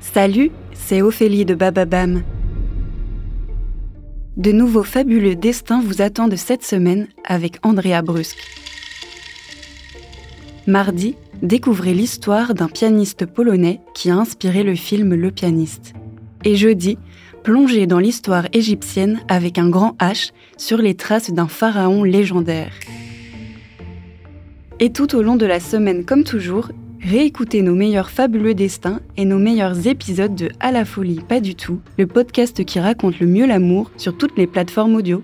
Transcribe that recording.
Salut, c'est Ophélie de Bababam. De nouveaux fabuleux destins vous attendent cette semaine avec Andrea Brusque. Mardi, découvrez l'histoire d'un pianiste polonais qui a inspiré le film Le pianiste. Et jeudi, plongez dans l'histoire égyptienne avec un grand H sur les traces d'un pharaon légendaire. Et tout au long de la semaine, comme toujours, réécoutez nos meilleurs fabuleux destins et nos meilleurs épisodes de À la folie, pas du tout, le podcast qui raconte le mieux l'amour sur toutes les plateformes audio.